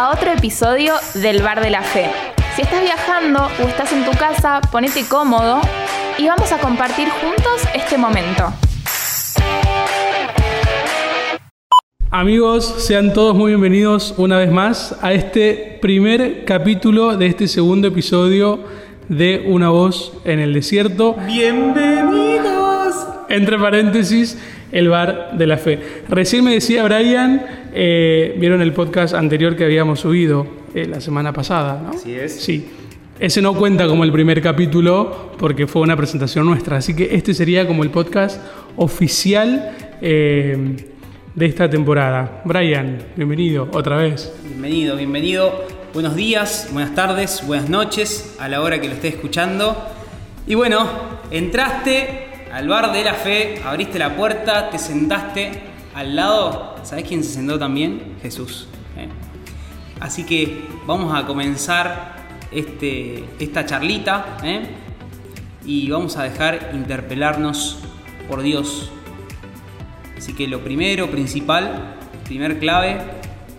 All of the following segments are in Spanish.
a otro episodio del Bar de la Fe. Si estás viajando o estás en tu casa, ponete cómodo y vamos a compartir juntos este momento. Amigos, sean todos muy bienvenidos una vez más a este primer capítulo de este segundo episodio de Una voz en el desierto. Bienvenidos. Entre paréntesis, el bar de la fe. Recién me decía Brian, eh, vieron el podcast anterior que habíamos subido eh, la semana pasada, ¿no? Así es. Sí. Ese no cuenta como el primer capítulo porque fue una presentación nuestra, así que este sería como el podcast oficial eh, de esta temporada. Brian, bienvenido otra vez. Bienvenido, bienvenido. Buenos días, buenas tardes, buenas noches a la hora que lo esté escuchando. Y bueno, entraste al bar de la fe, abriste la puerta, te sentaste al lado. ¿Sabes quién se sentó también? Jesús. ¿eh? Así que vamos a comenzar este, esta charlita ¿eh? y vamos a dejar interpelarnos por Dios. Así que lo primero, principal, primer clave,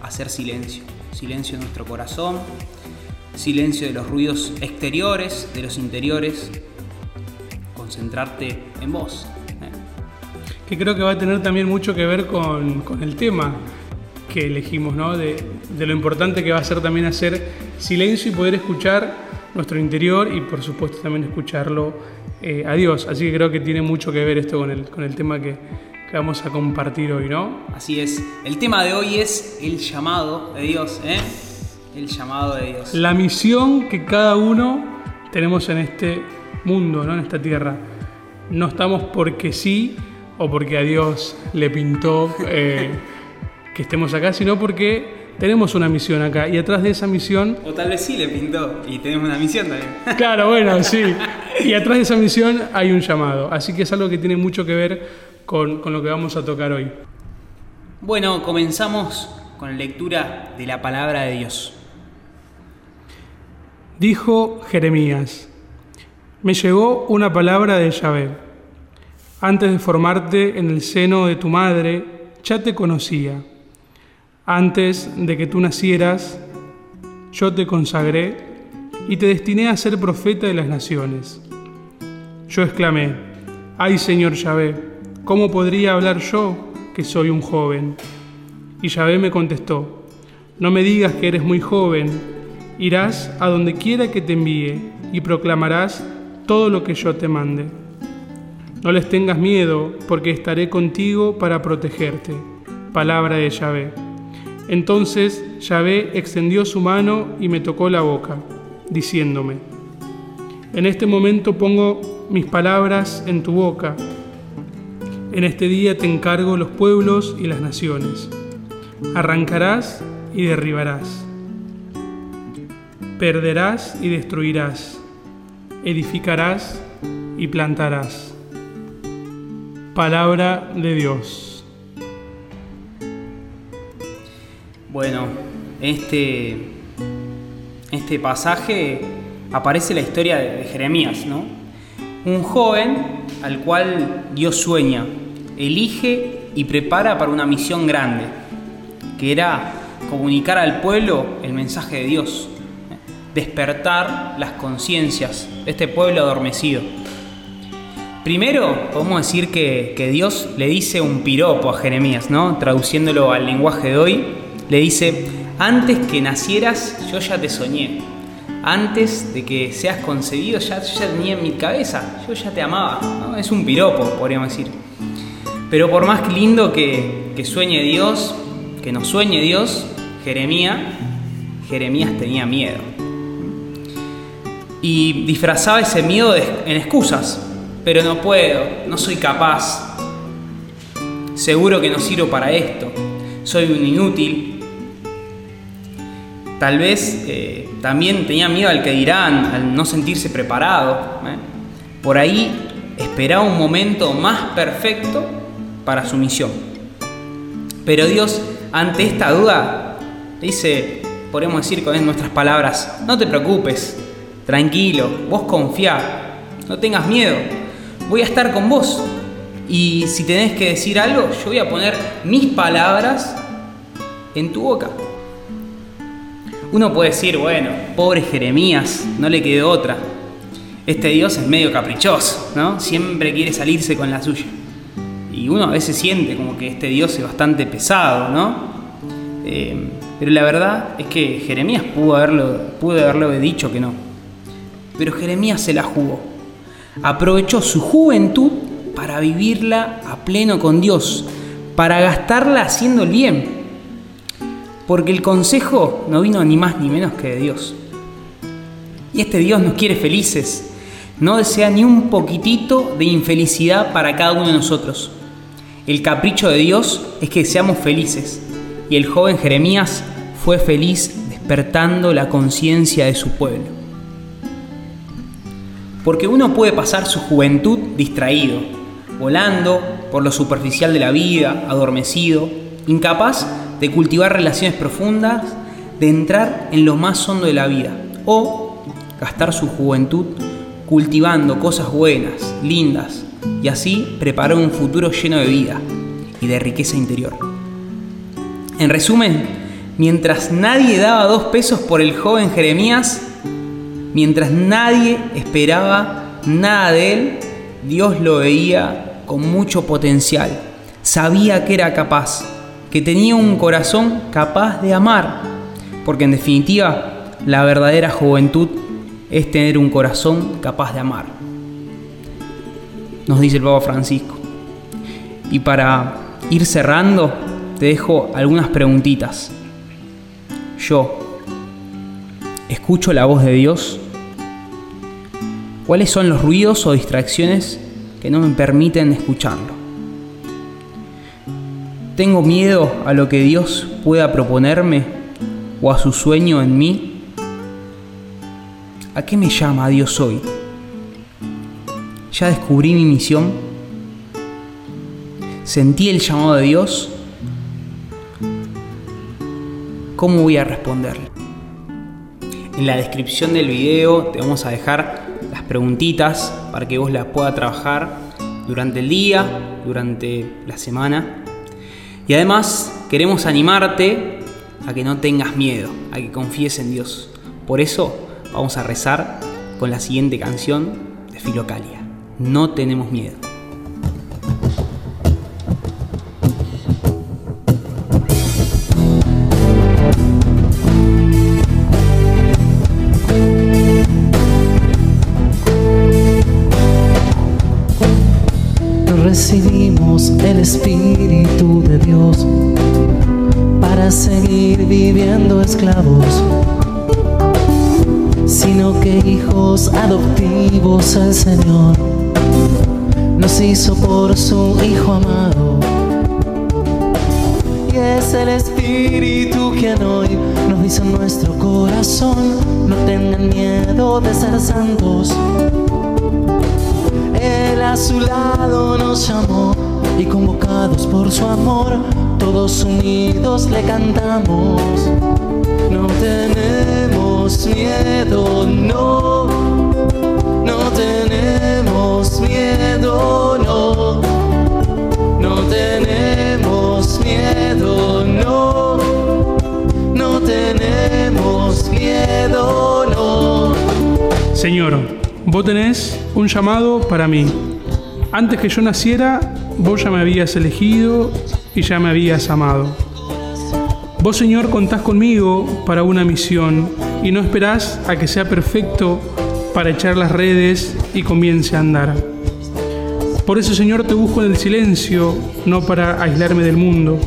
hacer silencio. Silencio en nuestro corazón, silencio de los ruidos exteriores, de los interiores, concentrarte en vos. Que creo que va a tener también mucho que ver con, con el tema que elegimos, ¿no? De, de, lo importante que va a ser también hacer silencio y poder escuchar nuestro interior y por supuesto también escucharlo eh, a Dios. Así que creo que tiene mucho que ver esto con el, con el tema que, que, vamos a compartir hoy, ¿no? Así es. El tema de hoy es el llamado de Dios, ¿eh? El llamado de Dios. La misión que cada uno tenemos en este mundo, ¿no? En esta tierra. No estamos porque sí o porque a Dios le pintó eh, que estemos acá, sino porque tenemos una misión acá y atrás de esa misión... O tal vez sí le pintó y tenemos una misión también. Claro, bueno, sí. Y atrás de esa misión hay un llamado. Así que es algo que tiene mucho que ver con, con lo que vamos a tocar hoy. Bueno, comenzamos con la lectura de la palabra de Dios. Dijo Jeremías, me llegó una palabra de Yahvé. Antes de formarte en el seno de tu madre, ya te conocía. Antes de que tú nacieras, yo te consagré y te destiné a ser profeta de las naciones. Yo exclamé, ay Señor Yahvé, ¿cómo podría hablar yo que soy un joven? Y Yahvé me contestó, no me digas que eres muy joven, irás a donde quiera que te envíe y proclamarás todo lo que yo te mande. No les tengas miedo, porque estaré contigo para protegerte. Palabra de Yahvé. Entonces Yahvé extendió su mano y me tocó la boca, diciéndome, En este momento pongo mis palabras en tu boca. En este día te encargo los pueblos y las naciones. Arrancarás y derribarás. Perderás y destruirás. Edificarás y plantarás. Palabra de Dios. Bueno, este, este pasaje aparece la historia de Jeremías, ¿no? Un joven al cual Dios sueña, elige y prepara para una misión grande, que era comunicar al pueblo el mensaje de Dios, despertar las conciencias de este pueblo adormecido. Primero, podemos decir que, Dios le dice un piropo a Jeremías, ¿no? Traduciéndolo al lenguaje de hoy, le dice, antes que nacieras yo ya te soñé, antes de que seas concebido ya, yo tenía en mi cabeza, yo ya te amaba, ¿no? Es un piropo, podríamos decir. Pero por más lindo que, que sueñe Dios, que nos sueñe Dios, Jeremías, Jeremías tenía miedo. Y disfrazaba ese miedo en excusas, pero no puedo, no soy capaz. Seguro que no sirvo para esto. Soy un inútil. Tal vez eh, también tenía miedo al que dirán, al no sentirse preparado. ¿eh? Por ahí esperaba un momento más perfecto para su misión. Pero Dios, ante esta duda, dice, podemos decir con nuestras palabras, no te preocupes, tranquilo, vos confía, no tengas miedo, voy a estar con vos. Y si tenés que decir algo, yo voy a poner mis palabras en tu boca. Uno puede decir, bueno, pobre Jeremías, no le quedó otra. Este Dios es medio caprichoso, ¿no? Siempre quiere salirse con la suya. Y uno a veces siente como que este Dios es bastante pesado, ¿no? Eh, pero la verdad es que Jeremías pudo haberlo, pudo haberlo dicho que no. Pero Jeremías se la jugó. Aprovechó su juventud para vivirla a pleno con Dios, para gastarla haciendo el bien. Porque el consejo no vino ni más ni menos que de Dios. Y este Dios nos quiere felices, no desea ni un poquitito de infelicidad para cada uno de nosotros. El capricho de Dios es que seamos felices, y el joven Jeremías fue feliz despertando la conciencia de su pueblo. Porque uno puede pasar su juventud distraído, volando por lo superficial de la vida, adormecido, incapaz de cultivar relaciones profundas, de entrar en lo más hondo de la vida, o gastar su juventud cultivando cosas buenas, lindas, y así preparar un futuro lleno de vida y de riqueza interior. En resumen, mientras nadie daba dos pesos por el joven Jeremías, mientras nadie esperaba nada de él, Dios lo veía con mucho potencial. Sabía que era capaz, que tenía un corazón capaz de amar, porque en definitiva la verdadera juventud es tener un corazón capaz de amar. Nos dice el Papa Francisco. Y para ir cerrando, te dejo algunas preguntitas. Yo, ¿escucho la voz de Dios? ¿Cuáles son los ruidos o distracciones que no me permiten escucharlo? ¿Tengo miedo a lo que Dios pueda proponerme o a su sueño en mí? ¿A qué me llama Dios hoy? ¿Ya descubrí mi misión? ¿Sentí el llamado de Dios? ¿Cómo voy a responderle? En la descripción del video te vamos a dejar las preguntitas para que vos las puedas trabajar durante el día, durante la semana. Y además queremos animarte a que no tengas miedo, a que confíes en Dios. Por eso vamos a rezar con la siguiente canción de Filocalia. No tenemos miedo. El Señor nos hizo por su Hijo amado. Y es el Espíritu quien hoy nos dice en nuestro corazón, no tengan miedo de ser santos. Él a su lado nos llamó y convocados por su amor, todos unidos le cantamos. No tenemos miedo, no. Tenemos miedo, no. No tenemos miedo, no. No tenemos miedo, no. Señor, vos tenés un llamado para mí. Antes que yo naciera, vos ya me habías elegido y ya me habías amado. Vos, Señor, contás conmigo para una misión y no esperás a que sea perfecto para echar las redes y comience a andar. Por eso, Señor, te busco en el silencio, no para aislarme del mundo,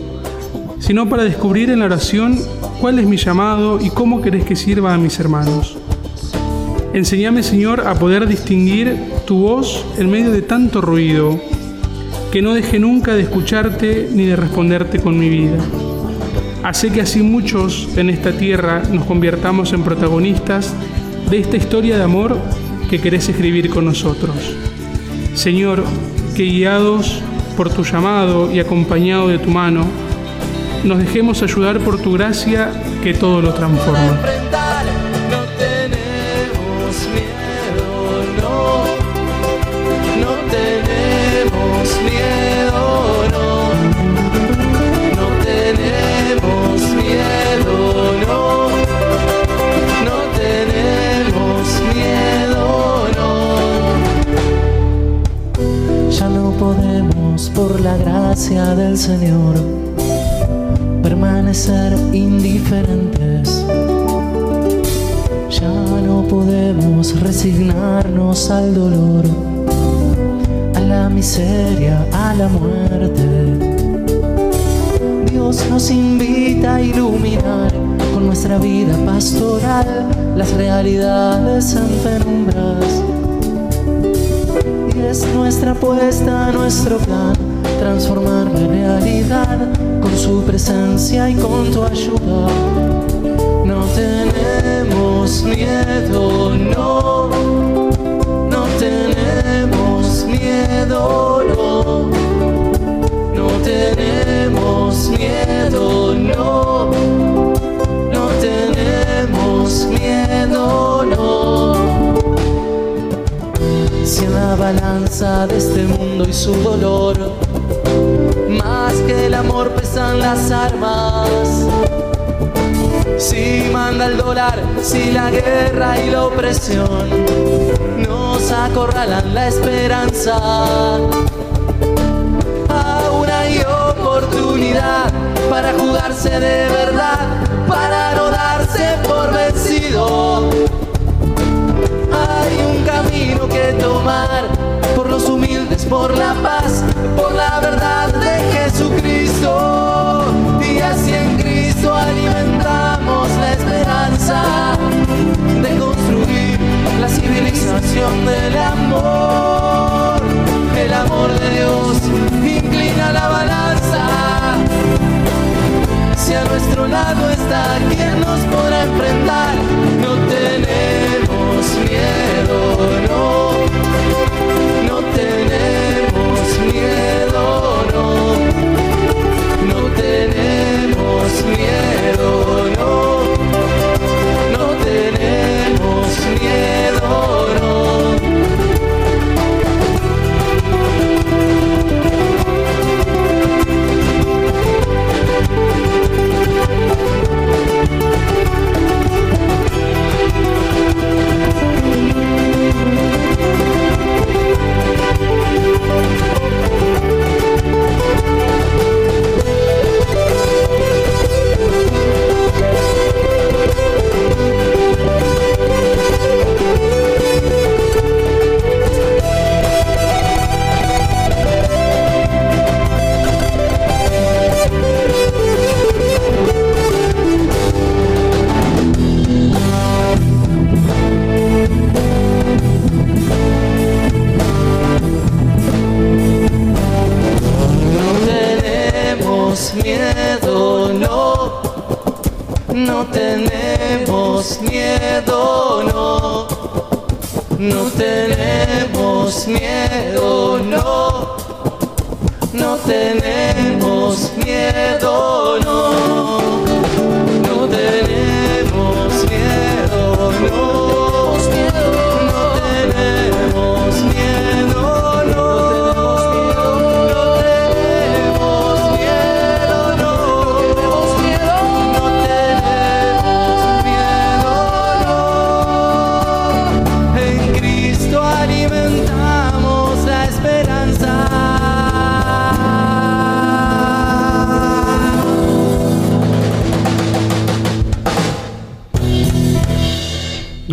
sino para descubrir en la oración cuál es mi llamado y cómo querés que sirva a mis hermanos. Enseñame, Señor, a poder distinguir tu voz en medio de tanto ruido, que no deje nunca de escucharte ni de responderte con mi vida. Hace que así muchos en esta tierra nos convirtamos en protagonistas de esta historia de amor que querés escribir con nosotros. Señor, que guiados por tu llamado y acompañado de tu mano, nos dejemos ayudar por tu gracia que todo lo transforma. Gracia del Señor, permanecer indiferentes. Ya no podemos resignarnos al dolor, a la miseria, a la muerte. Dios nos invita a iluminar con nuestra vida pastoral las realidades en penumbras. Y es nuestra apuesta, nuestro plan, transformar la realidad con su presencia y con tu ayuda. No tenemos miedo, no, no tenemos miedo, no, no tenemos miedo, no, no tenemos miedo, no. Si en la balanza de este mundo y su dolor, más que el amor pesan las armas. Si manda el dólar, si la guerra y la opresión nos acorralan la esperanza. Aún hay oportunidad para jugarse de verdad, para no darse por vencido.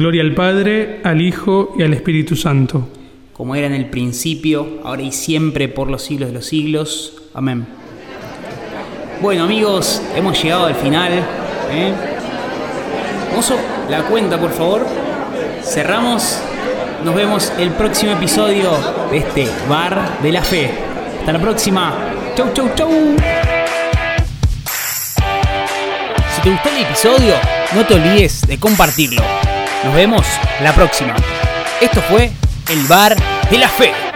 Gloria al Padre, al Hijo y al Espíritu Santo. como era en el principio, ahora y siempre, por los siglos de los siglos. Amén. Bueno amigos, hemos llegado al final. ¿eh? Mozo, la cuenta por favor. Cerramos. Nos vemos el próximo episodio de este Bar de la Fe. Hasta la próxima. Chau, chau, chau. Si te gustó el episodio, no te olvides de compartirlo. Nos vemos la próxima. Esto fue el Bar de la Fe.